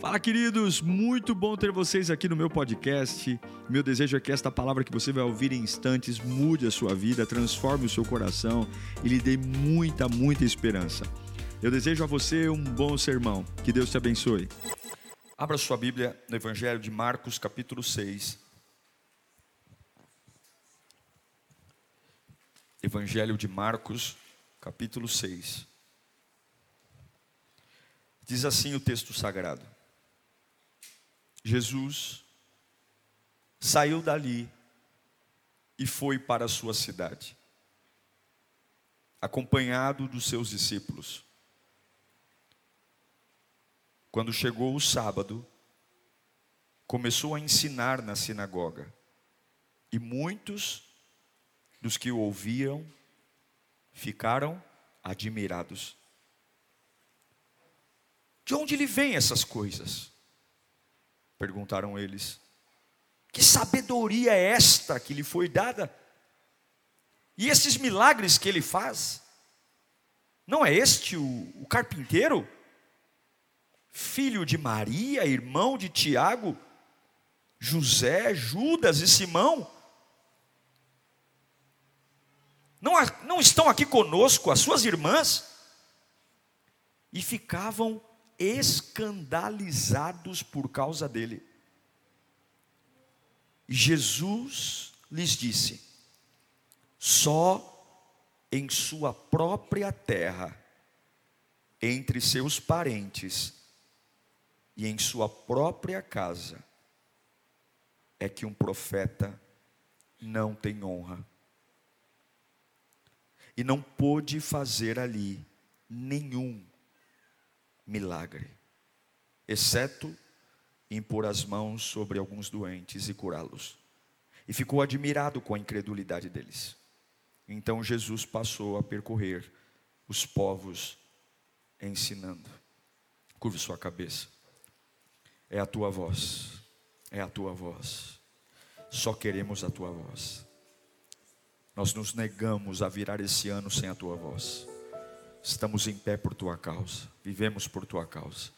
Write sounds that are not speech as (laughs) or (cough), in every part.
Fala, queridos! Muito bom ter vocês aqui no meu podcast. Meu desejo é que esta palavra que você vai ouvir em instantes mude a sua vida, transforme o seu coração e lhe dê muita, muita esperança. Eu desejo a você um bom sermão. Que Deus te abençoe. Abra sua Bíblia no Evangelho de Marcos, capítulo 6. Evangelho de Marcos, capítulo 6. Diz assim o texto sagrado. Jesus saiu dali e foi para a sua cidade, acompanhado dos seus discípulos. Quando chegou o sábado, começou a ensinar na sinagoga, e muitos dos que o ouviam ficaram admirados. De onde lhe vêm essas coisas? Perguntaram eles. Que sabedoria é esta que lhe foi dada? E esses milagres que ele faz? Não é este o, o carpinteiro? Filho de Maria, irmão de Tiago, José, Judas e Simão? Não, não estão aqui conosco as suas irmãs? E ficavam escandalizados por causa dele. Jesus lhes disse: só em sua própria terra, entre seus parentes e em sua própria casa, é que um profeta não tem honra. E não pôde fazer ali nenhum milagre, exceto impor as mãos sobre alguns doentes e curá-los. E ficou admirado com a incredulidade deles. Então Jesus passou a percorrer os povos ensinando. Curve sua cabeça. É a tua voz. É a tua voz. Só queremos a tua voz. Nós nos negamos a virar esse ano sem a tua voz. Estamos em pé por tua causa, vivemos por tua causa.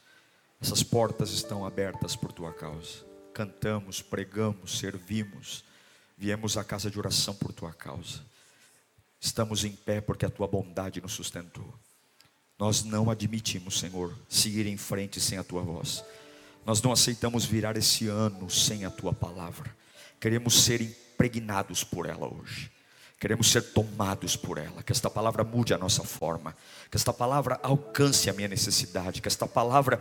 Essas portas estão abertas por tua causa. Cantamos, pregamos, servimos, viemos à casa de oração por tua causa. Estamos em pé porque a tua bondade nos sustentou. Nós não admitimos, Senhor, seguir em frente sem a tua voz. Nós não aceitamos virar esse ano sem a tua palavra. Queremos ser impregnados por ela hoje. Queremos ser tomados por ela, que esta palavra mude a nossa forma, que esta palavra alcance a minha necessidade, que esta palavra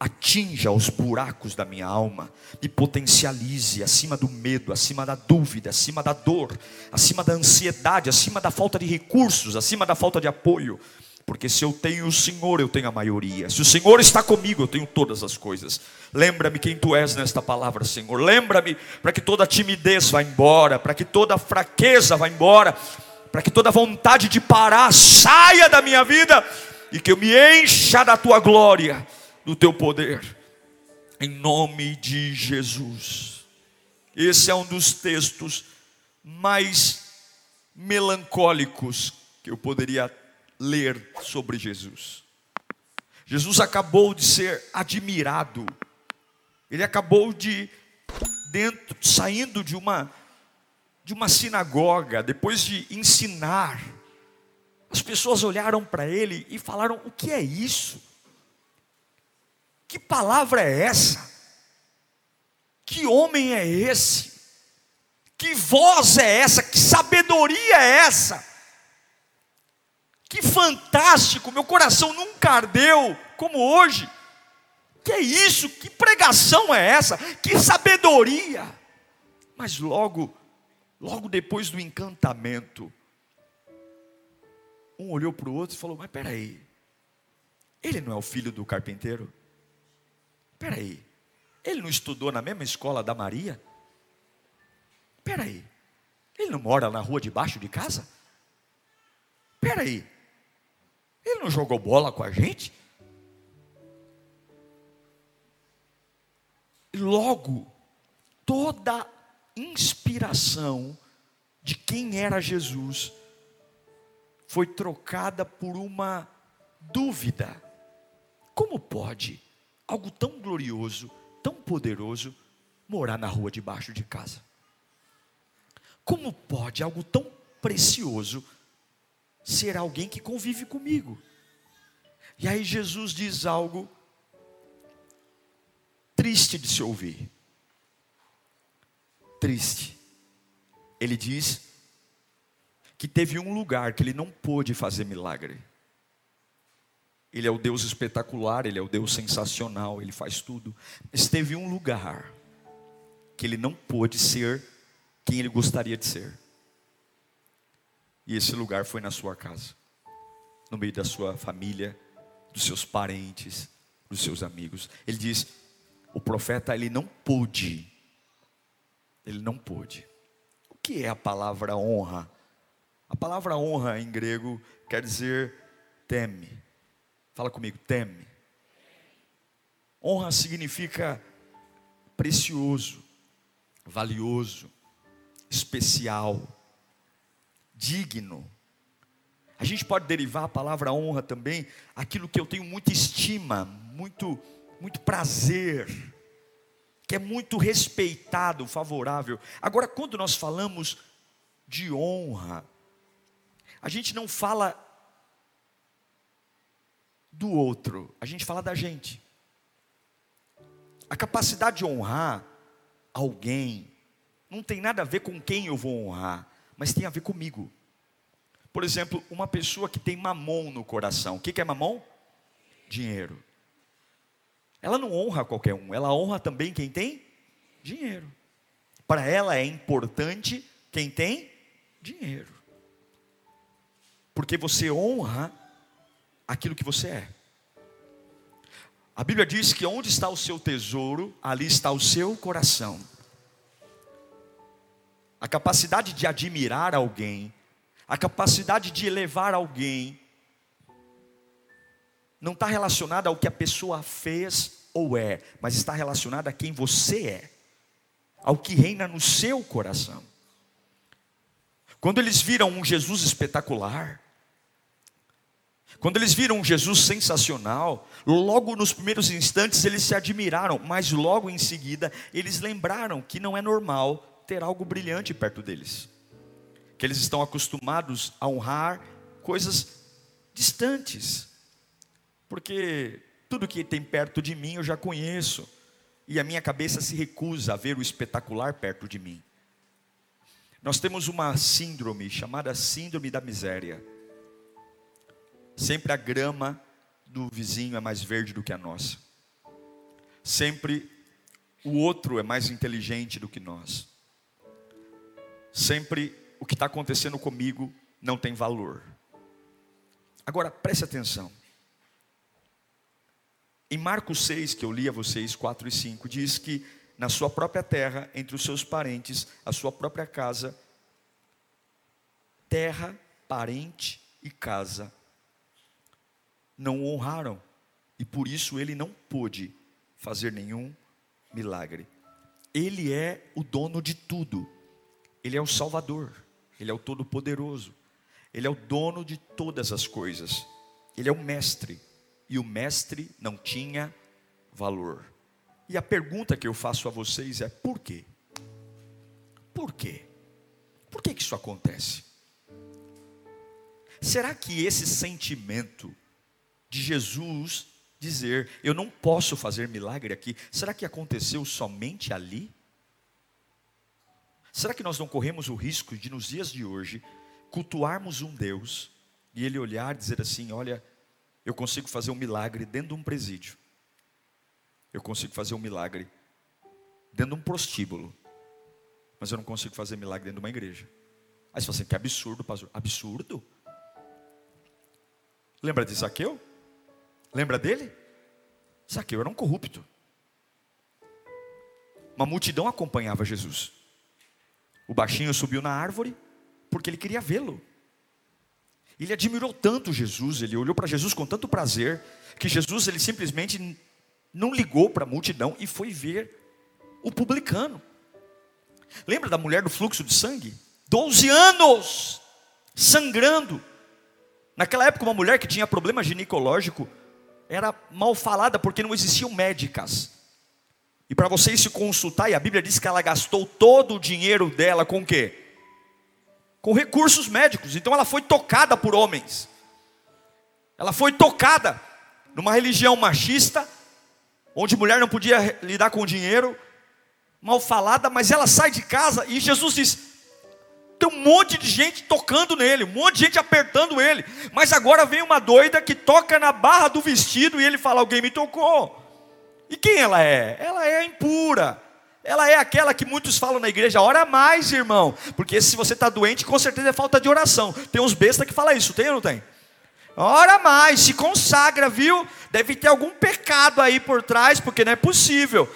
atinja os buracos da minha alma, me potencialize acima do medo, acima da dúvida, acima da dor, acima da ansiedade, acima da falta de recursos, acima da falta de apoio. Porque se eu tenho o Senhor, eu tenho a maioria. Se o Senhor está comigo, eu tenho todas as coisas. Lembra-me quem tu és nesta palavra, Senhor. Lembra-me para que toda timidez vá embora, para que toda fraqueza vá embora, para que toda vontade de parar saia da minha vida e que eu me encha da tua glória, do teu poder. Em nome de Jesus. Esse é um dos textos mais melancólicos que eu poderia ler sobre Jesus. Jesus acabou de ser admirado. Ele acabou de dentro saindo de uma de uma sinagoga, depois de ensinar. As pessoas olharam para ele e falaram: "O que é isso? Que palavra é essa? Que homem é esse? Que voz é essa? Que sabedoria é essa?" Que fantástico, meu coração nunca ardeu como hoje. Que é isso? Que pregação é essa? Que sabedoria! Mas logo, logo depois do encantamento, um olhou para o outro e falou: Mas peraí, ele não é o filho do carpinteiro? Peraí, ele não estudou na mesma escola da Maria? Peraí, ele não mora na rua debaixo de casa? Peraí, ele não jogou bola com a gente? Logo, toda inspiração de quem era Jesus foi trocada por uma dúvida. Como pode algo tão glorioso, tão poderoso, morar na rua debaixo de casa? Como pode algo tão precioso ser alguém que convive comigo? E aí Jesus diz algo triste de se ouvir. Triste. Ele diz que teve um lugar que ele não pôde fazer milagre. Ele é o Deus espetacular, ele é o Deus sensacional, ele faz tudo. Mas teve um lugar que ele não pôde ser quem ele gostaria de ser. E esse lugar foi na sua casa, no meio da sua família, dos seus parentes, dos seus amigos. Ele diz: o profeta ele não pôde, ele não pôde. O que é a palavra honra? A palavra honra em grego quer dizer teme. Fala comigo, teme. Honra significa precioso, valioso, especial, digno. A gente pode derivar a palavra honra também, aquilo que eu tenho muita estima, muito, muito prazer, que é muito respeitado, favorável. Agora, quando nós falamos de honra, a gente não fala do outro, a gente fala da gente. A capacidade de honrar alguém não tem nada a ver com quem eu vou honrar, mas tem a ver comigo. Por exemplo, uma pessoa que tem mamon no coração. O que é mamon? Dinheiro. Ela não honra qualquer um, ela honra também quem tem dinheiro. Para ela é importante quem tem dinheiro. Porque você honra aquilo que você é. A Bíblia diz que onde está o seu tesouro, ali está o seu coração. A capacidade de admirar alguém, a capacidade de elevar alguém, não está relacionada ao que a pessoa fez ou é, mas está relacionada a quem você é, ao que reina no seu coração. Quando eles viram um Jesus espetacular, quando eles viram um Jesus sensacional, logo nos primeiros instantes eles se admiraram, mas logo em seguida eles lembraram que não é normal ter algo brilhante perto deles. Que eles estão acostumados a honrar coisas distantes. Porque tudo que tem perto de mim eu já conheço. E a minha cabeça se recusa a ver o espetacular perto de mim. Nós temos uma síndrome chamada síndrome da miséria. Sempre a grama do vizinho é mais verde do que a nossa. Sempre o outro é mais inteligente do que nós sempre o que está acontecendo comigo não tem valor. Agora, preste atenção. Em Marcos 6, que eu li a vocês, 4 e 5, diz que na sua própria terra, entre os seus parentes, a sua própria casa, terra, parente e casa, não o honraram, e por isso ele não pôde fazer nenhum milagre. Ele é o dono de tudo. Ele é o Salvador, Ele é o Todo-Poderoso, Ele é o dono de todas as coisas, Ele é o Mestre, e o Mestre não tinha valor. E a pergunta que eu faço a vocês é: por quê? Por quê? Por que, que isso acontece? Será que esse sentimento de Jesus dizer, eu não posso fazer milagre aqui, será que aconteceu somente ali? Será que nós não corremos o risco de, nos dias de hoje, cultuarmos um Deus e Ele olhar e dizer assim: Olha, eu consigo fazer um milagre dentro de um presídio, eu consigo fazer um milagre dentro de um prostíbulo, mas eu não consigo fazer milagre dentro de uma igreja. Aí você fala assim: Que absurdo, pastor. Absurdo? Lembra de Zaqueu? Lembra dele? Zaqueu era um corrupto. Uma multidão acompanhava Jesus. O baixinho subiu na árvore porque ele queria vê-lo. Ele admirou tanto Jesus, ele olhou para Jesus com tanto prazer, que Jesus ele simplesmente não ligou para a multidão e foi ver o publicano. Lembra da mulher do fluxo de sangue? Doze anos sangrando. Naquela época, uma mulher que tinha problema ginecológico era mal falada porque não existiam médicas. E para vocês se consultar, e a Bíblia diz que ela gastou todo o dinheiro dela com o quê? Com recursos médicos. Então ela foi tocada por homens. Ela foi tocada numa religião machista, onde mulher não podia lidar com dinheiro, mal falada, mas ela sai de casa e Jesus diz: tem um monte de gente tocando nele, um monte de gente apertando ele, mas agora vem uma doida que toca na barra do vestido e ele fala: Alguém me tocou. E quem ela é? Ela é impura. Ela é aquela que muitos falam na igreja, ora mais, irmão, porque se você está doente, com certeza é falta de oração. Tem uns bestas que falam isso, tem ou não tem? Ora mais, se consagra, viu? Deve ter algum pecado aí por trás, porque não é possível.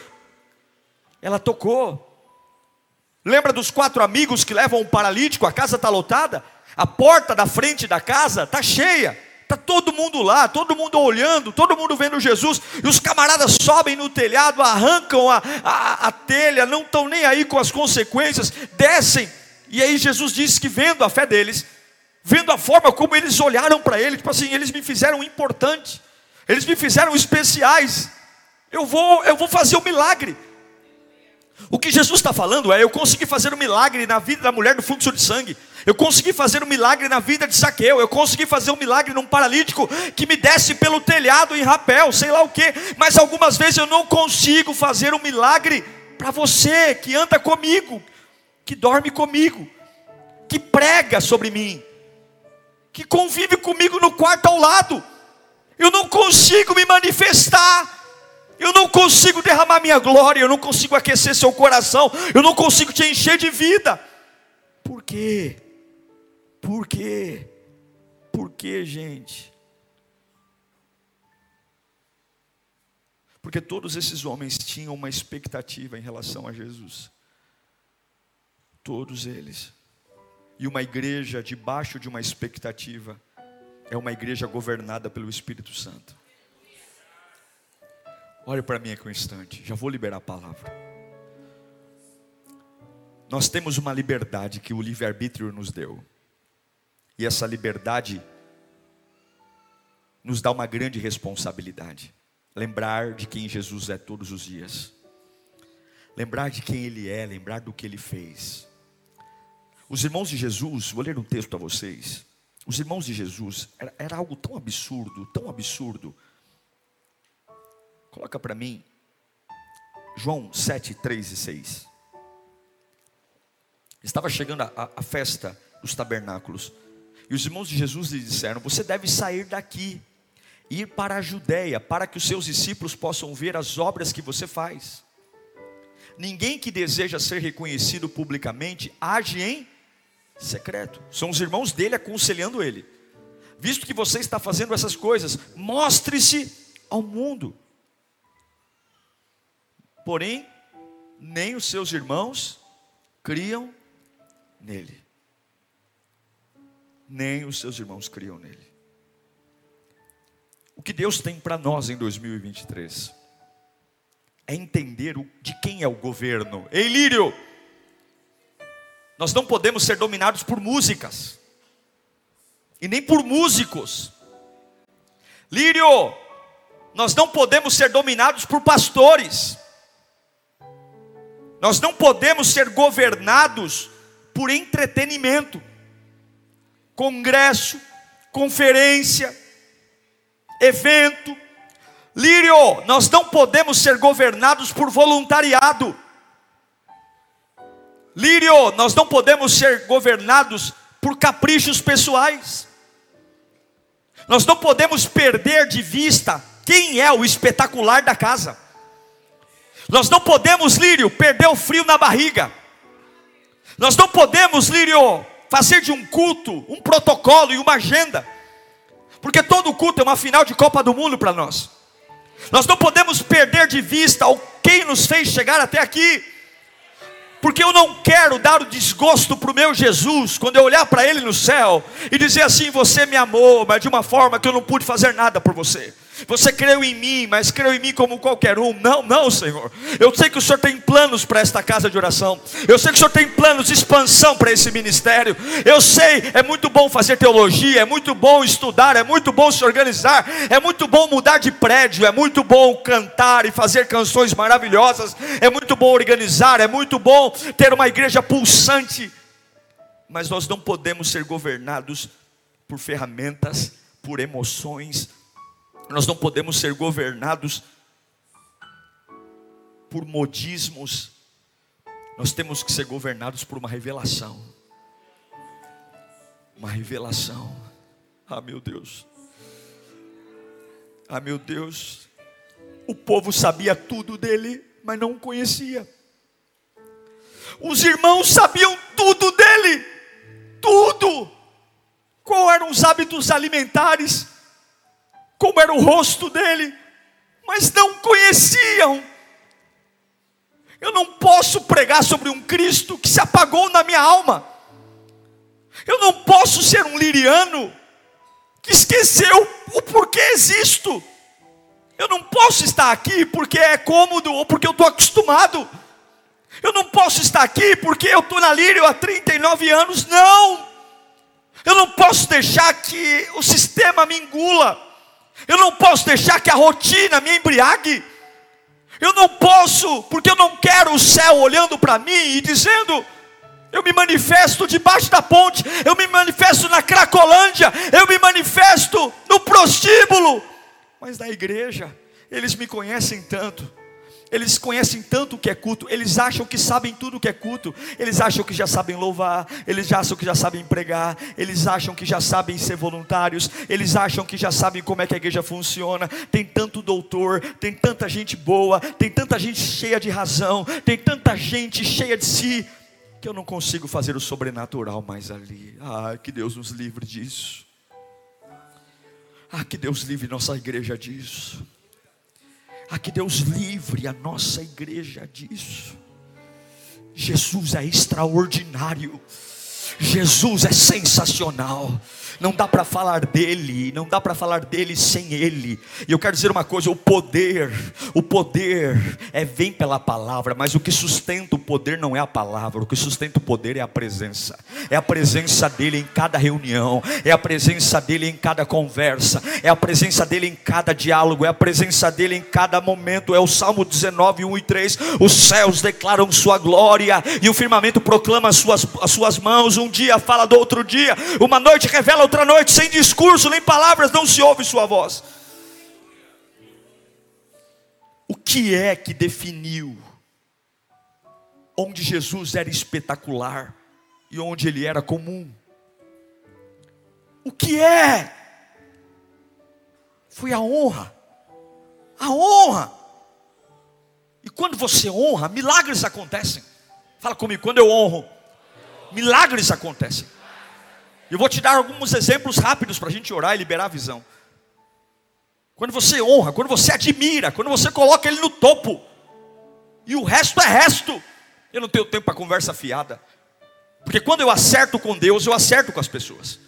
Ela tocou. Lembra dos quatro amigos que levam um paralítico? A casa está lotada, a porta da frente da casa está cheia. Está todo mundo lá, todo mundo olhando, todo mundo vendo Jesus, e os camaradas sobem no telhado, arrancam a, a, a telha, não estão nem aí com as consequências, descem, e aí Jesus disse que vendo a fé deles, vendo a forma como eles olharam para ele, tipo assim, eles me fizeram importante, eles me fizeram especiais, eu vou, eu vou fazer o um milagre. O que Jesus está falando é: eu consegui fazer um milagre na vida da mulher do fluxo de sangue, eu consegui fazer um milagre na vida de Saqueu, eu consegui fazer um milagre num paralítico que me desce pelo telhado em rapel, sei lá o que, mas algumas vezes eu não consigo fazer um milagre para você que anda comigo, que dorme comigo, que prega sobre mim, que convive comigo no quarto ao lado. Eu não consigo me manifestar eu não consigo derramar minha glória, eu não consigo aquecer seu coração, eu não consigo te encher de vida. Por quê? Por quê? Por quê, gente? Porque todos esses homens tinham uma expectativa em relação a Jesus. Todos eles. E uma igreja debaixo de uma expectativa é uma igreja governada pelo Espírito Santo. Olhe para mim aqui um instante, já vou liberar a palavra. Nós temos uma liberdade que o livre-arbítrio nos deu, e essa liberdade nos dá uma grande responsabilidade. Lembrar de quem Jesus é todos os dias, lembrar de quem Ele é, lembrar do que Ele fez. Os irmãos de Jesus, vou ler um texto a vocês. Os irmãos de Jesus, era, era algo tão absurdo, tão absurdo Coloca para mim João 7, 3 e 6. Estava chegando a, a, festa dos tabernáculos. E os irmãos de Jesus lhe disseram: Você deve sair daqui, ir para a Judéia, para que os seus discípulos possam ver as obras que você faz. Ninguém que deseja ser reconhecido publicamente age em secreto. São os irmãos dele aconselhando ele. Visto que você está fazendo essas coisas, mostre-se ao mundo. Porém, nem os seus irmãos criam nele. Nem os seus irmãos criam nele. O que Deus tem para nós em 2023 é entender de quem é o governo. Ei, Lírio, nós não podemos ser dominados por músicas e nem por músicos. Lírio, nós não podemos ser dominados por pastores. Nós não podemos ser governados por entretenimento, congresso, conferência, evento. Lírio, nós não podemos ser governados por voluntariado. Lírio, nós não podemos ser governados por caprichos pessoais. Nós não podemos perder de vista quem é o espetacular da casa. Nós não podemos, Lírio, perder o frio na barriga. Nós não podemos, Lírio, fazer de um culto um protocolo e uma agenda. Porque todo culto é uma final de Copa do Mundo para nós. Nós não podemos perder de vista o quem nos fez chegar até aqui. Porque eu não quero dar o desgosto para o meu Jesus, quando eu olhar para Ele no céu e dizer assim: Você me amou, mas de uma forma que eu não pude fazer nada por você. Você creu em mim, mas creu em mim como qualquer um. Não, não, Senhor. Eu sei que o Senhor tem planos para esta casa de oração. Eu sei que o Senhor tem planos de expansão para esse ministério. Eu sei, é muito bom fazer teologia, é muito bom estudar, é muito bom se organizar, é muito bom mudar de prédio, é muito bom cantar e fazer canções maravilhosas, é muito bom organizar, é muito bom ter uma igreja pulsante. Mas nós não podemos ser governados por ferramentas, por emoções, nós não podemos ser governados por modismos, nós temos que ser governados por uma revelação. Uma revelação. Ah, meu Deus. Ah, meu Deus. O povo sabia tudo dele, mas não o conhecia. Os irmãos sabiam tudo dele, tudo. Qual eram os hábitos alimentares? Como era o rosto dele, mas não conheciam. Eu não posso pregar sobre um Cristo que se apagou na minha alma. Eu não posso ser um liriano que esqueceu o porquê existo. Eu não posso estar aqui porque é cômodo ou porque eu estou acostumado. Eu não posso estar aqui porque eu estou na Lírio há 39 anos. Não! Eu não posso deixar que o sistema me engula. Eu não posso deixar que a rotina me embriague. Eu não posso, porque eu não quero o céu olhando para mim e dizendo: eu me manifesto debaixo da ponte, eu me manifesto na Cracolândia, eu me manifesto no prostíbulo. Mas na igreja, eles me conhecem tanto eles conhecem tanto o que é culto, eles acham que sabem tudo o que é culto, eles acham que já sabem louvar, eles acham que já sabem pregar, eles acham que já sabem ser voluntários, eles acham que já sabem como é que a igreja funciona. Tem tanto doutor, tem tanta gente boa, tem tanta gente cheia de razão, tem tanta gente cheia de si, que eu não consigo fazer o sobrenatural mais ali. Ah, que Deus nos livre disso. Ah, que Deus livre nossa igreja disso. A que Deus livre a nossa igreja disso. Jesus é extraordinário. Jesus é sensacional. Não dá para falar dele, não dá para falar dele sem ele. E eu quero dizer uma coisa: o poder, o poder é vem pela palavra, mas o que sustenta o poder não é a palavra, o que sustenta o poder é a presença. É a presença dele em cada reunião, é a presença dele em cada conversa, é a presença dele em cada diálogo, é a presença dele em cada momento. É o Salmo 19, 1 e 3. Os céus declaram sua glória e o firmamento proclama as suas, as suas mãos. Um dia fala do outro dia, uma noite revela outra noite, sem discurso, nem palavras, não se ouve sua voz. O que é que definiu onde Jesus era espetacular e onde ele era comum? O que é? Foi a honra. A honra. E quando você honra, milagres acontecem. Fala comigo, quando eu honro, milagres acontecem. Eu vou te dar alguns exemplos rápidos para a gente orar e liberar a visão. Quando você honra, quando você admira, quando você coloca ele no topo, e o resto é resto. Eu não tenho tempo para conversa fiada. Porque quando eu acerto com Deus, eu acerto com as pessoas.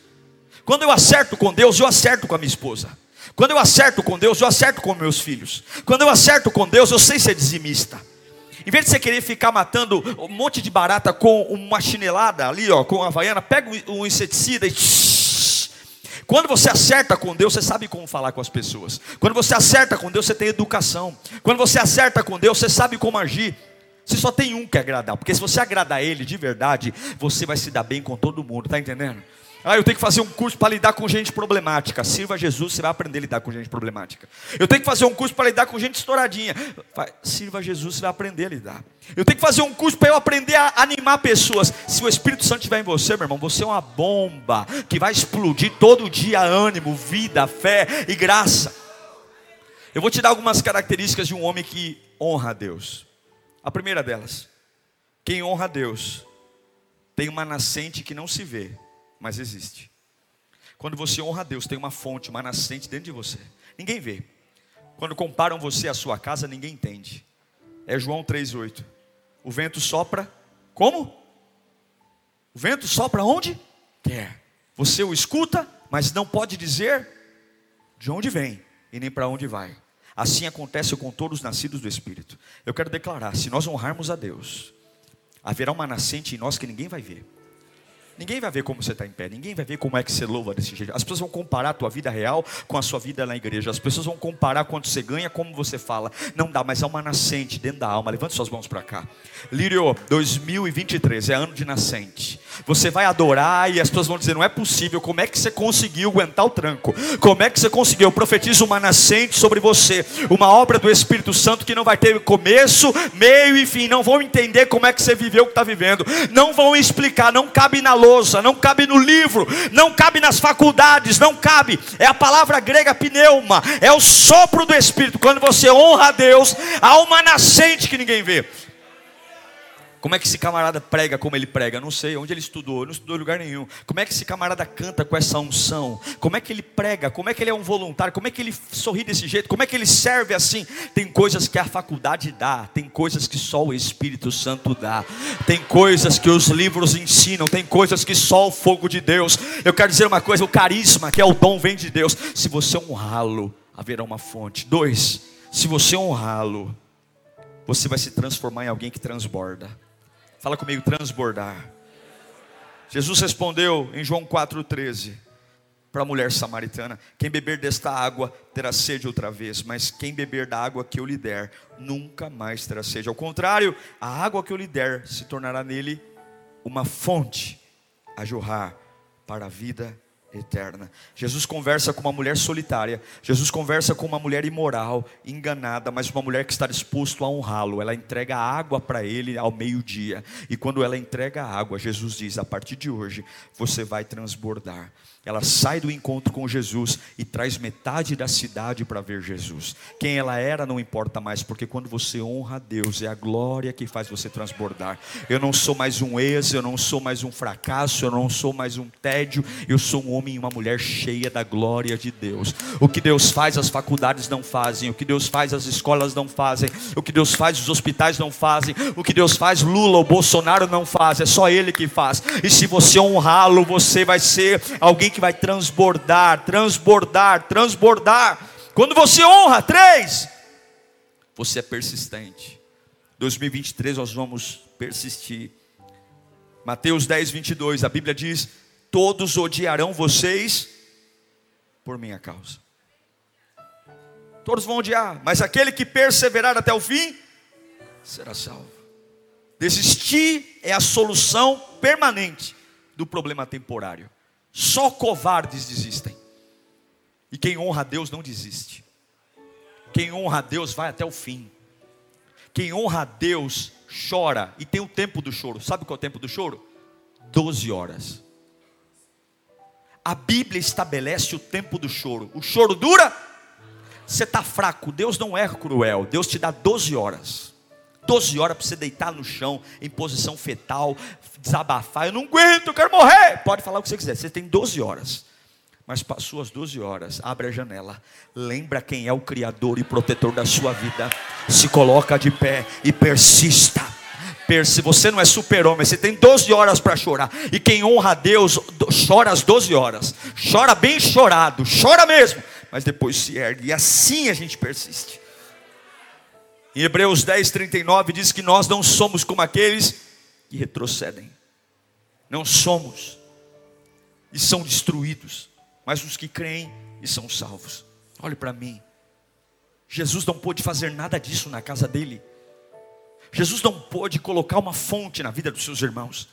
Quando eu acerto com Deus, eu acerto com a minha esposa. Quando eu acerto com Deus, eu acerto com meus filhos. Quando eu acerto com Deus, eu sei ser dizimista. Em vez de você querer ficar matando um monte de barata com uma chinelada ali, ó, com a havaiana, pega um inseticida e. Quando você acerta com Deus, você sabe como falar com as pessoas. Quando você acerta com Deus, você tem educação. Quando você acerta com Deus, você sabe como agir. Você só tem um que agradar, porque se você agradar Ele de verdade, você vai se dar bem com todo mundo, tá entendendo? Ah, eu tenho que fazer um curso para lidar com gente problemática. Sirva Jesus, você vai aprender a lidar com gente problemática. Eu tenho que fazer um curso para lidar com gente estouradinha. Sirva Jesus, você vai aprender a lidar. Eu tenho que fazer um curso para eu aprender a animar pessoas. Se o Espírito Santo estiver em você, meu irmão, você é uma bomba que vai explodir todo dia ânimo, vida, fé e graça. Eu vou te dar algumas características de um homem que honra a Deus. A primeira delas, quem honra a Deus tem uma nascente que não se vê mas existe. Quando você honra a Deus, tem uma fonte, uma nascente dentro de você. Ninguém vê. Quando comparam você à sua casa, ninguém entende. É João 3,8. O vento sopra, como? O vento sopra onde? Quer. Você o escuta, mas não pode dizer de onde vem e nem para onde vai. Assim acontece com todos os nascidos do Espírito. Eu quero declarar: se nós honrarmos a Deus, haverá uma nascente em nós que ninguém vai ver. Ninguém vai ver como você está em pé, ninguém vai ver como é que você louva desse jeito. As pessoas vão comparar a tua vida real com a sua vida na igreja. As pessoas vão comparar quanto você ganha, como você fala. Não dá, mas há uma nascente dentro da alma. Levante suas mãos para cá. Lírio, 2023 é ano de nascente. Você vai adorar e as pessoas vão dizer: não é possível. Como é que você conseguiu aguentar o tranco? Como é que você conseguiu? Eu profetizo uma nascente sobre você, uma obra do Espírito Santo que não vai ter começo, meio e fim. Não vão entender como é que você viveu o que está vivendo. Não vão explicar. Não cabe na lousa, não cabe no livro, não cabe nas faculdades, não cabe. É a palavra grega pneuma, é o sopro do Espírito. Quando você honra a Deus, há uma nascente que ninguém vê. Como é que esse camarada prega como ele prega? Não sei. Onde ele estudou? Não estudou em lugar nenhum. Como é que esse camarada canta com essa unção? Como é que ele prega? Como é que ele é um voluntário? Como é que ele sorri desse jeito? Como é que ele serve assim? Tem coisas que a faculdade dá. Tem coisas que só o Espírito Santo dá. Tem coisas que os livros ensinam. Tem coisas que só o fogo de Deus. Eu quero dizer uma coisa: o carisma, que é o dom, vem de Deus. Se você honrá-lo, haverá uma fonte. Dois, se você honrá-lo, você vai se transformar em alguém que transborda. Fala comigo, transbordar. Jesus respondeu em João 4,13 para a mulher samaritana: Quem beber desta água terá sede outra vez, mas quem beber da água que eu lhe der, nunca mais terá sede. Ao contrário, a água que eu lhe der se tornará nele uma fonte a jorrar para a vida eterna. Jesus conversa com uma mulher solitária, Jesus conversa com uma mulher imoral, enganada, mas uma mulher que está disposto a honrá-lo. Ela entrega água para ele ao meio-dia, e quando ela entrega a água, Jesus diz: a partir de hoje você vai transbordar. Ela sai do encontro com Jesus e traz metade da cidade para ver Jesus. Quem ela era não importa mais, porque quando você honra a Deus, é a glória que faz você transbordar. Eu não sou mais um ex, eu não sou mais um fracasso, eu não sou mais um tédio, eu sou um homem e uma mulher cheia da glória de Deus. O que Deus faz, as faculdades não fazem, o que Deus faz, as escolas não fazem, o que Deus faz, os hospitais não fazem, o que Deus faz, Lula ou Bolsonaro não faz, é só Ele que faz. E se você honrá-lo, você vai ser alguém que vai transbordar, transbordar, transbordar. Quando você honra, três, você é persistente. 2023 nós vamos persistir. Mateus 10, 22, a Bíblia diz: Todos odiarão vocês por minha causa. Todos vão odiar, mas aquele que perseverar até o fim será salvo. Desistir é a solução permanente do problema temporário. Só covardes desistem. E quem honra a Deus não desiste. Quem honra a Deus vai até o fim. Quem honra a Deus chora e tem o tempo do choro. Sabe qual é o tempo do choro? Doze horas. A Bíblia estabelece o tempo do choro. O choro dura? Você está fraco. Deus não é cruel. Deus te dá 12 horas. 12 horas para você deitar no chão, em posição fetal, desabafar. Eu não aguento, eu quero morrer. Pode falar o que você quiser. Você tem 12 horas. Mas passou as 12 horas, abre a janela, lembra quem é o Criador e protetor da sua vida, se coloca de pé e persista. Se você não é super-homem, você tem 12 horas para chorar. E quem honra a Deus, chora as 12 horas. Chora bem chorado, chora mesmo. Mas depois se ergue. E assim a gente persiste. Em Hebreus 10, 39 diz que nós não somos como aqueles que retrocedem. Não somos e são destruídos, mas os que creem e são salvos. Olhe para mim. Jesus não pôde fazer nada disso na casa dele. Jesus não pôde colocar uma fonte na vida dos seus irmãos.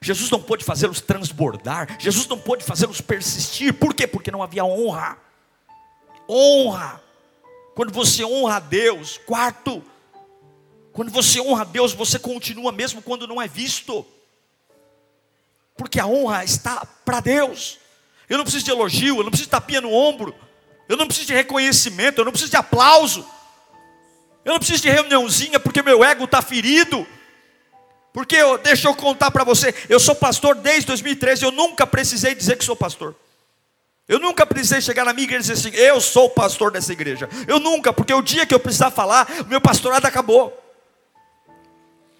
Jesus não pôde fazê-los transbordar. Jesus não pôde fazê-los persistir. Por quê? Porque não havia honra. Honra quando você honra a Deus, quarto, quando você honra a Deus, você continua mesmo quando não é visto, porque a honra está para Deus. Eu não preciso de elogio, eu não preciso de tapinha no ombro, eu não preciso de reconhecimento, eu não preciso de aplauso, eu não preciso de reuniãozinha porque meu ego está ferido. Porque eu, deixa eu contar para você, eu sou pastor desde 2013, eu nunca precisei dizer que sou pastor. Eu nunca precisei chegar na minha igreja e dizer assim: eu sou o pastor dessa igreja. Eu nunca, porque o dia que eu precisar falar, o meu pastorado acabou.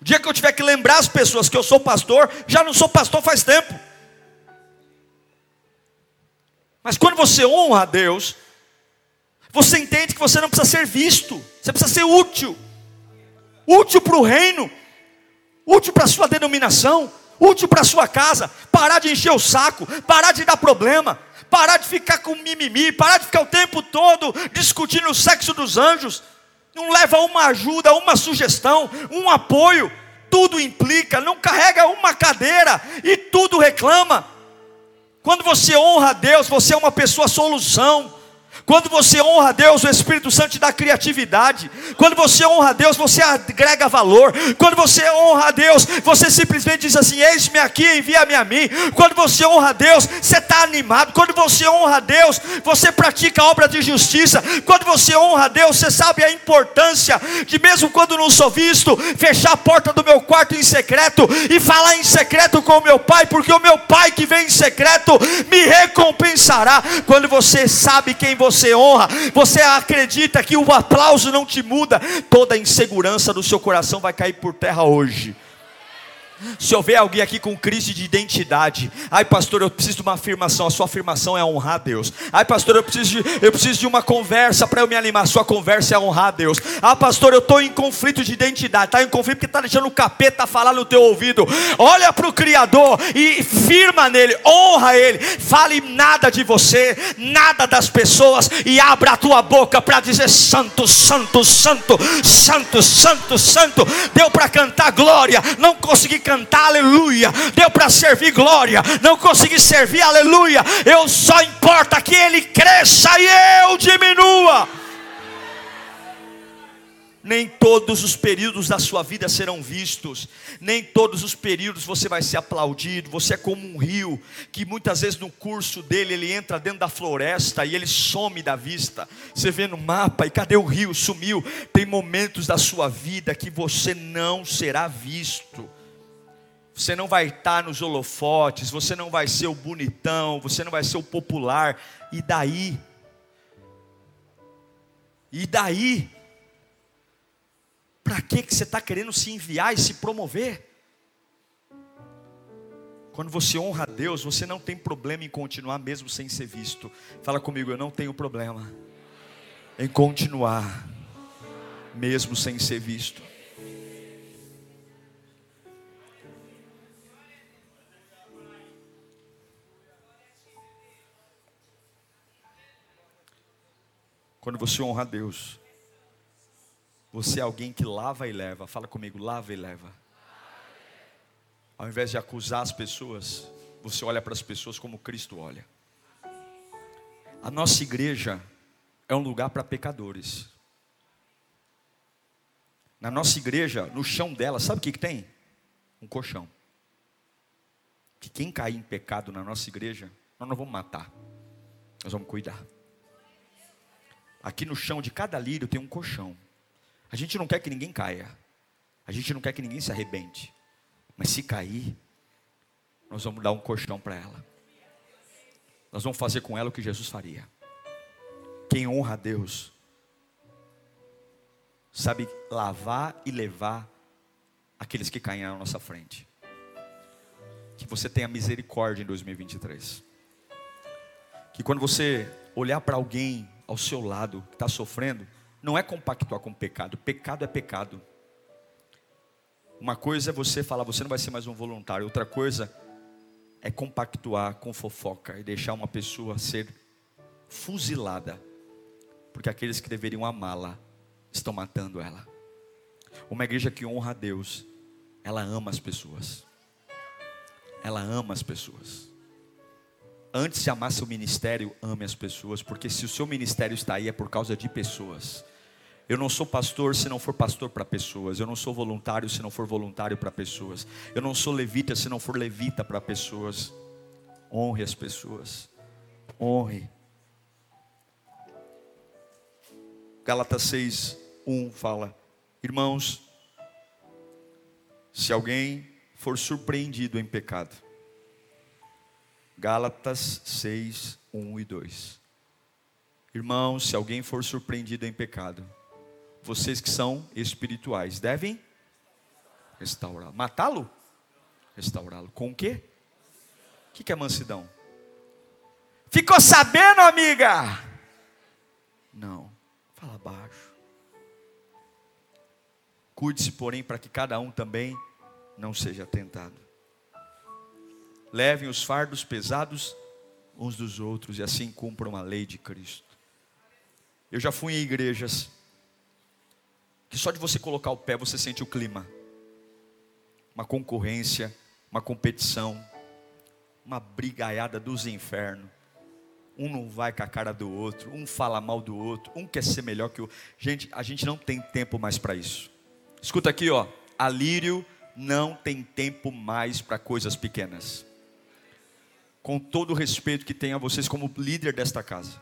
O dia que eu tiver que lembrar as pessoas que eu sou pastor, já não sou pastor faz tempo. Mas quando você honra a Deus, Você entende que você não precisa ser visto, você precisa ser útil útil para o reino, útil para a sua denominação, útil para a sua casa. Parar de encher o saco, parar de dar problema, parar de ficar com mimimi, parar de ficar o tempo todo discutindo o sexo dos anjos. Não leva uma ajuda, uma sugestão, um apoio. Tudo implica, não carrega uma cadeira e tudo reclama. Quando você honra a Deus, você é uma pessoa solução. Quando você honra a Deus, o Espírito Santo te dá criatividade. Quando você honra a Deus, você agrega valor. Quando você honra a Deus, você simplesmente diz assim: Eis-me aqui, envia-me a mim. Quando você honra a Deus, você está animado. Quando você honra a Deus, você pratica a obra de justiça. Quando você honra a Deus, você sabe a importância de, mesmo quando não sou visto, fechar a porta do meu quarto em secreto e falar em secreto com o meu pai, porque o meu pai que vem em secreto me recompensará. Quando você sabe quem você você honra, você acredita que o aplauso não te muda, toda a insegurança do seu coração vai cair por terra hoje. Se houver alguém aqui com crise de identidade, ai pastor, eu preciso de uma afirmação, a sua afirmação é honrar a Deus. Ai pastor, eu preciso de, eu preciso de uma conversa para eu me animar, a sua conversa é honrar a Deus. Ah pastor, eu estou em conflito de identidade, está em conflito porque está deixando o capeta falar no teu ouvido. Olha para o Criador e firma nele, honra ele, fale nada de você, nada das pessoas e abra a tua boca para dizer santo, santo, santo, santo, santo, santo. Deu para cantar glória, não consegui cantar aleluia, deu para servir glória, não consegui servir aleluia, eu só importa que ele cresça e eu diminua. Nem todos os períodos da sua vida serão vistos, nem todos os períodos você vai ser aplaudido. Você é como um rio que muitas vezes no curso dele ele entra dentro da floresta e ele some da vista. Você vê no mapa e cadê o rio? Sumiu. Tem momentos da sua vida que você não será visto você não vai estar nos holofotes, você não vai ser o bonitão, você não vai ser o popular, e daí? E daí? Para que, que você está querendo se enviar e se promover? Quando você honra a Deus, você não tem problema em continuar mesmo sem ser visto. Fala comigo, eu não tenho problema em continuar mesmo sem ser visto. Quando você honra a Deus, você é alguém que lava e leva. Fala comigo, lava e leva. Ao invés de acusar as pessoas, você olha para as pessoas como Cristo olha. A nossa igreja é um lugar para pecadores. Na nossa igreja, no chão dela, sabe o que, que tem? Um colchão. Que quem cair em pecado na nossa igreja, nós não vamos matar, nós vamos cuidar. Aqui no chão de cada lírio tem um colchão. A gente não quer que ninguém caia. A gente não quer que ninguém se arrebente. Mas se cair, nós vamos dar um colchão para ela. Nós vamos fazer com ela o que Jesus faria. Quem honra a Deus, sabe lavar e levar aqueles que caem na nossa frente. Que você tenha misericórdia em 2023. Que quando você olhar para alguém ao seu lado, que está sofrendo, não é compactuar com o pecado. Pecado é pecado. Uma coisa é você falar, você não vai ser mais um voluntário. Outra coisa é compactuar com fofoca e deixar uma pessoa ser fuzilada. Porque aqueles que deveriam amá-la estão matando ela. Uma igreja que honra a Deus, ela ama as pessoas. Ela ama as pessoas antes de amar seu ministério, ame as pessoas, porque se o seu ministério está aí é por causa de pessoas. Eu não sou pastor se não for pastor para pessoas. Eu não sou voluntário se não for voluntário para pessoas. Eu não sou levita se não for levita para pessoas. Honre as pessoas. Honre. Gálatas 6, 1 fala: Irmãos, se alguém for surpreendido em pecado, Gálatas 6, 1 e 2. Irmãos, se alguém for surpreendido em pecado, vocês que são espirituais devem restaurá-lo. Matá-lo? Restaurá-lo. Com o quê? O que é mansidão? Ficou sabendo, amiga? Não. Fala baixo. Cuide-se, porém, para que cada um também não seja tentado. Levem os fardos pesados uns dos outros e assim cumpram a lei de Cristo. Eu já fui em igrejas que só de você colocar o pé você sente o clima. Uma concorrência, uma competição, uma brigaiada dos infernos. Um não vai com a cara do outro, um fala mal do outro, um quer ser melhor que o. Gente, a gente não tem tempo mais para isso. Escuta aqui, ó. Alírio não tem tempo mais para coisas pequenas. Com todo o respeito que tenho a vocês como líder desta casa.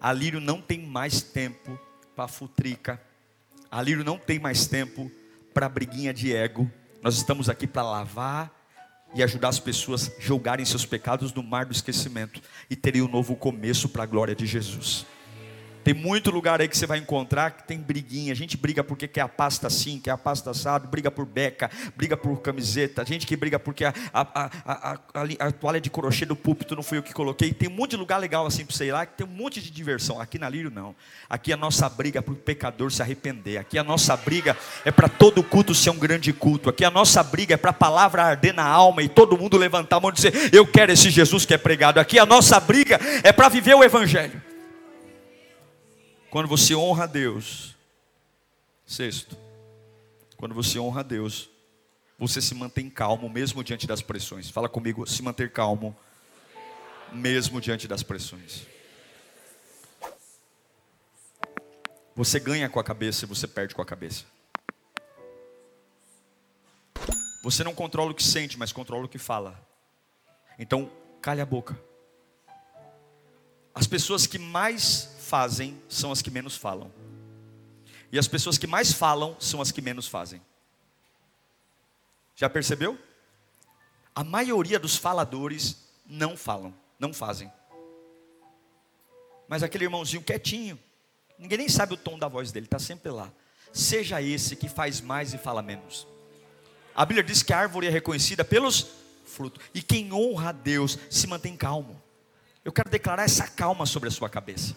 Alírio não tem mais tempo para futrica. Alírio não tem mais tempo para briguinha de ego. Nós estamos aqui para lavar e ajudar as pessoas a julgarem seus pecados no mar do esquecimento e terem um novo começo para a glória de Jesus. Tem muito lugar aí que você vai encontrar que tem briguinha. A gente briga porque quer a pasta assim, quer a pasta assado, briga por beca, briga por camiseta. Gente que briga porque a, a, a, a, toalha de crochê do púlpito não foi eu que coloquei. Tem um monte de lugar legal assim para você ir lá, que tem um monte de diversão. Aqui na Lírio não. Aqui a nossa briga é para o pecador se arrepender. Aqui a nossa briga é para todo culto ser um grande culto. Aqui a nossa briga é para a palavra arder na alma e todo mundo levantar a mão e dizer: Eu quero esse Jesus que é pregado. Aqui a nossa briga é para viver o Evangelho. Quando você honra a Deus, sexto, quando você honra a Deus, você se mantém calmo mesmo diante das pressões. Fala comigo, se manter calmo mesmo diante das pressões. Você ganha com a cabeça e você perde com a cabeça. Você não controla o que sente, mas controla o que fala. Então, calha a boca. As pessoas que mais fazem são as que menos falam. E as pessoas que mais falam são as que menos fazem. Já percebeu? A maioria dos faladores não falam, não fazem. Mas aquele irmãozinho quietinho, ninguém nem sabe o tom da voz dele, está sempre lá. Seja esse que faz mais e fala menos. A Bíblia diz que a árvore é reconhecida pelos frutos. E quem honra a Deus se mantém calmo. Eu quero declarar essa calma sobre a sua cabeça.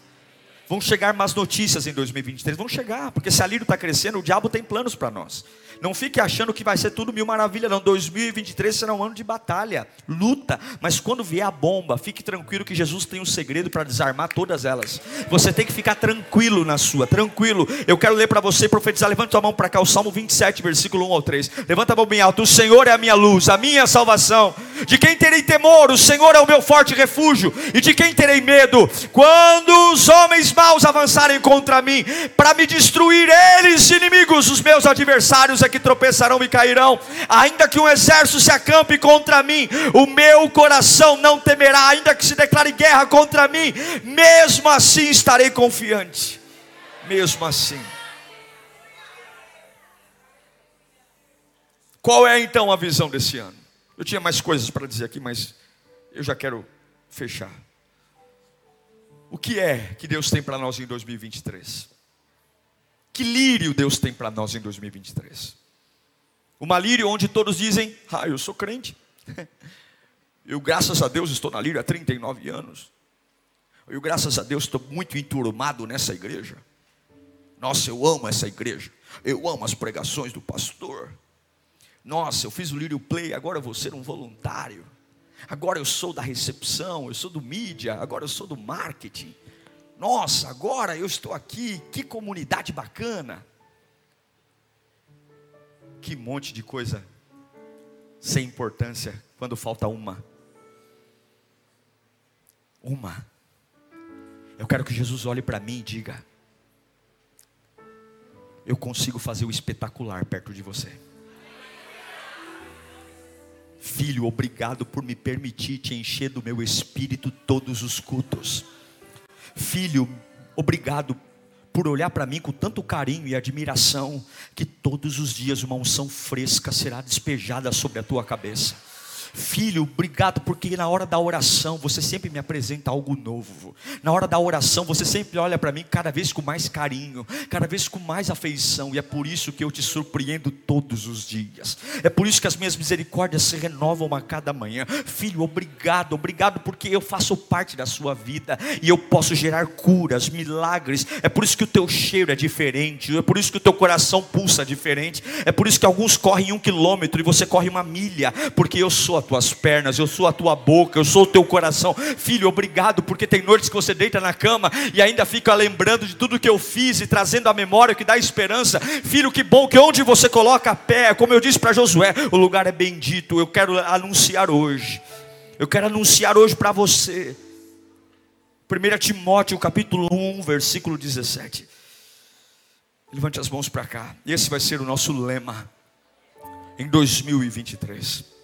Vão chegar más notícias em 2023, vão chegar, porque se a Lírio está crescendo, o diabo tem planos para nós. Não fique achando que vai ser tudo mil maravilha, não. 2023 será um ano de batalha, luta. Mas quando vier a bomba, fique tranquilo que Jesus tem um segredo para desarmar todas elas. Você tem que ficar tranquilo na sua, tranquilo. Eu quero ler para você profetizar. Levanta tua mão para cá, o Salmo 27, versículo 1 ao 3. Levanta a mão bem alto. O Senhor é a minha luz, a minha salvação. De quem terei temor? O Senhor é o meu forte refúgio. E de quem terei medo? Quando os homens maus avançarem contra mim, para me destruir, eles, inimigos, os meus adversários é que tropeçarão e cairão. Ainda que um exército se acampe contra mim, o meu coração não temerá. Ainda que se declare guerra contra mim, mesmo assim estarei confiante. Mesmo assim. Qual é então a visão desse ano? Eu tinha mais coisas para dizer aqui, mas eu já quero fechar. O que é que Deus tem para nós em 2023? Que lírio Deus tem para nós em 2023? Uma lírio onde todos dizem: Ah, eu sou crente. (laughs) Eu, graças a Deus, estou na lírio há 39 anos. Eu, graças a Deus, estou muito enturmado nessa igreja. Nossa, eu amo essa igreja. Eu amo as pregações do pastor. Nossa, eu fiz o Lírio Play, agora vou ser um voluntário. Agora eu sou da recepção, eu sou do mídia, agora eu sou do marketing. Nossa, agora eu estou aqui, que comunidade bacana. Que monte de coisa sem importância quando falta uma. Uma. Eu quero que Jesus olhe para mim e diga: Eu consigo fazer o espetacular perto de você. Filho, obrigado por me permitir te encher do meu espírito todos os cultos. Filho, obrigado por olhar para mim com tanto carinho e admiração, que todos os dias uma unção fresca será despejada sobre a tua cabeça. Filho, obrigado porque na hora da oração você sempre me apresenta algo novo. Na hora da oração você sempre olha para mim cada vez com mais carinho, cada vez com mais afeição, e é por isso que eu te surpreendo todos os dias. É por isso que as minhas misericórdias se renovam a cada manhã. Filho, obrigado, obrigado porque eu faço parte da sua vida e eu posso gerar curas, milagres. É por isso que o teu cheiro é diferente, é por isso que o teu coração pulsa diferente, é por isso que alguns correm um quilômetro e você corre uma milha, porque eu sou a tuas pernas, eu sou a tua boca, eu sou o teu coração. Filho, obrigado, porque tem noites que você deita na cama e ainda fica lembrando de tudo que eu fiz e trazendo a memória que dá esperança. Filho, que bom que onde você coloca a pé, como eu disse para Josué, o lugar é bendito. Eu quero anunciar hoje. Eu quero anunciar hoje para você. 1 Timóteo capítulo 1, versículo 17. Levante as mãos para cá. Esse vai ser o nosso lema em 2023.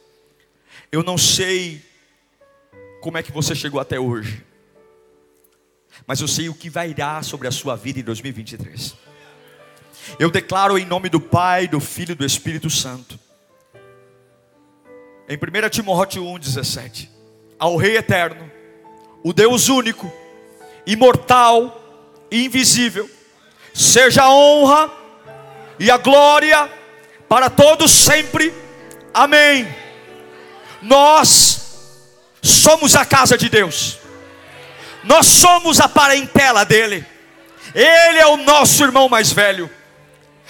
Eu não sei como é que você chegou até hoje, mas eu sei o que vai dar sobre a sua vida em 2023. Eu declaro em nome do Pai, do Filho e do Espírito Santo. Em 1 Timóteo 1,17: Ao Rei eterno, o Deus único, imortal e invisível, seja a honra e a glória para todos sempre. Amém. Nós somos a casa de Deus, nós somos a parentela dele, ele é o nosso irmão mais velho.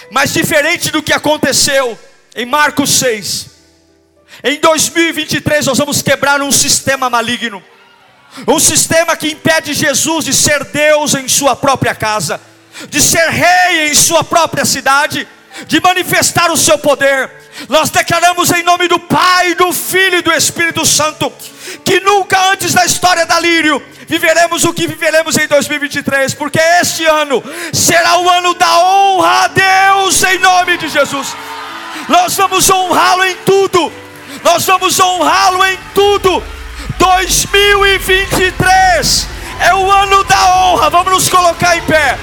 Mas diferente do que aconteceu em Marcos 6, em 2023 nós vamos quebrar um sistema maligno, um sistema que impede Jesus de ser Deus em sua própria casa, de ser rei em sua própria cidade, de manifestar o seu poder. Nós declaramos em nome do Pai, do Filho e do Espírito Santo que nunca antes da história da Lírio viveremos o que viveremos em 2023, porque este ano será o ano da honra a Deus em nome de Jesus. Nós vamos honrá-lo em tudo. Nós vamos honrá-lo em tudo. 2023 é o ano da honra. Vamos nos colocar em pé.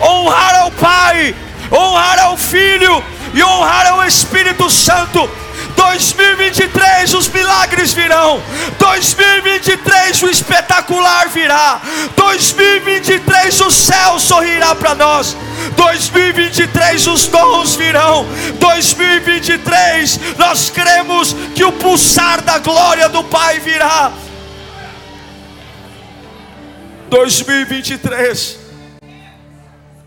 Honrar ao Pai, honrar ao Filho e honrar ao Espírito Santo. 2023 os milagres virão. 2023 o espetacular virá. 2023 o céu sorrirá para nós. 2023 os dons virão. 2023 nós cremos que o pulsar da glória do Pai virá. 2023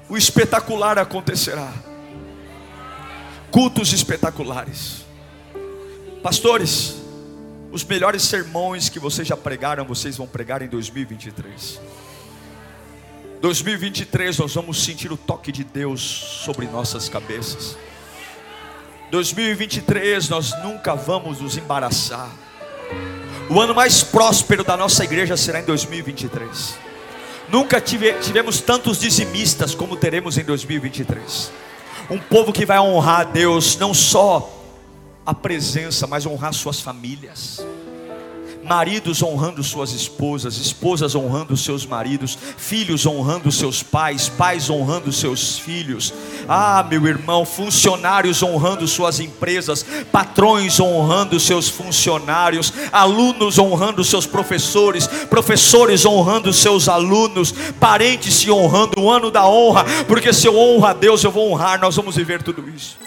o espetacular acontecerá cultos espetaculares. Pastores, os melhores sermões que vocês já pregaram, vocês vão pregar em 2023. 2023 nós vamos sentir o toque de Deus sobre nossas cabeças. 2023 nós nunca vamos nos embaraçar. O ano mais próspero da nossa igreja será em 2023. Nunca tive, tivemos tantos dizimistas como teremos em 2023 um povo que vai honrar a Deus, não só a presença, mas honrar suas famílias. Maridos honrando suas esposas, esposas honrando seus maridos, filhos honrando seus pais, pais honrando seus filhos. Ah, meu irmão, funcionários honrando suas empresas, patrões honrando seus funcionários, alunos honrando seus professores, professores honrando seus alunos, parentes se honrando, o ano da honra, porque se eu honro a Deus, eu vou honrar, nós vamos viver tudo isso.